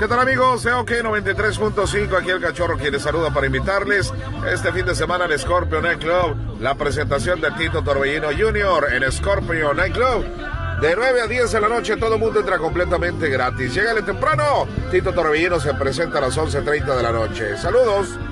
¿Qué tal amigos? OK 93.5, aquí el cachorro quien les saluda para invitarles este fin de semana al Scorpio Night Club, la presentación de Tito Torbellino Jr. en Scorpio Night Club. De 9 a 10 de la noche todo el mundo entra completamente gratis. Llegale temprano. Tito Torbellino se presenta a las 11.30 de la noche. Saludos.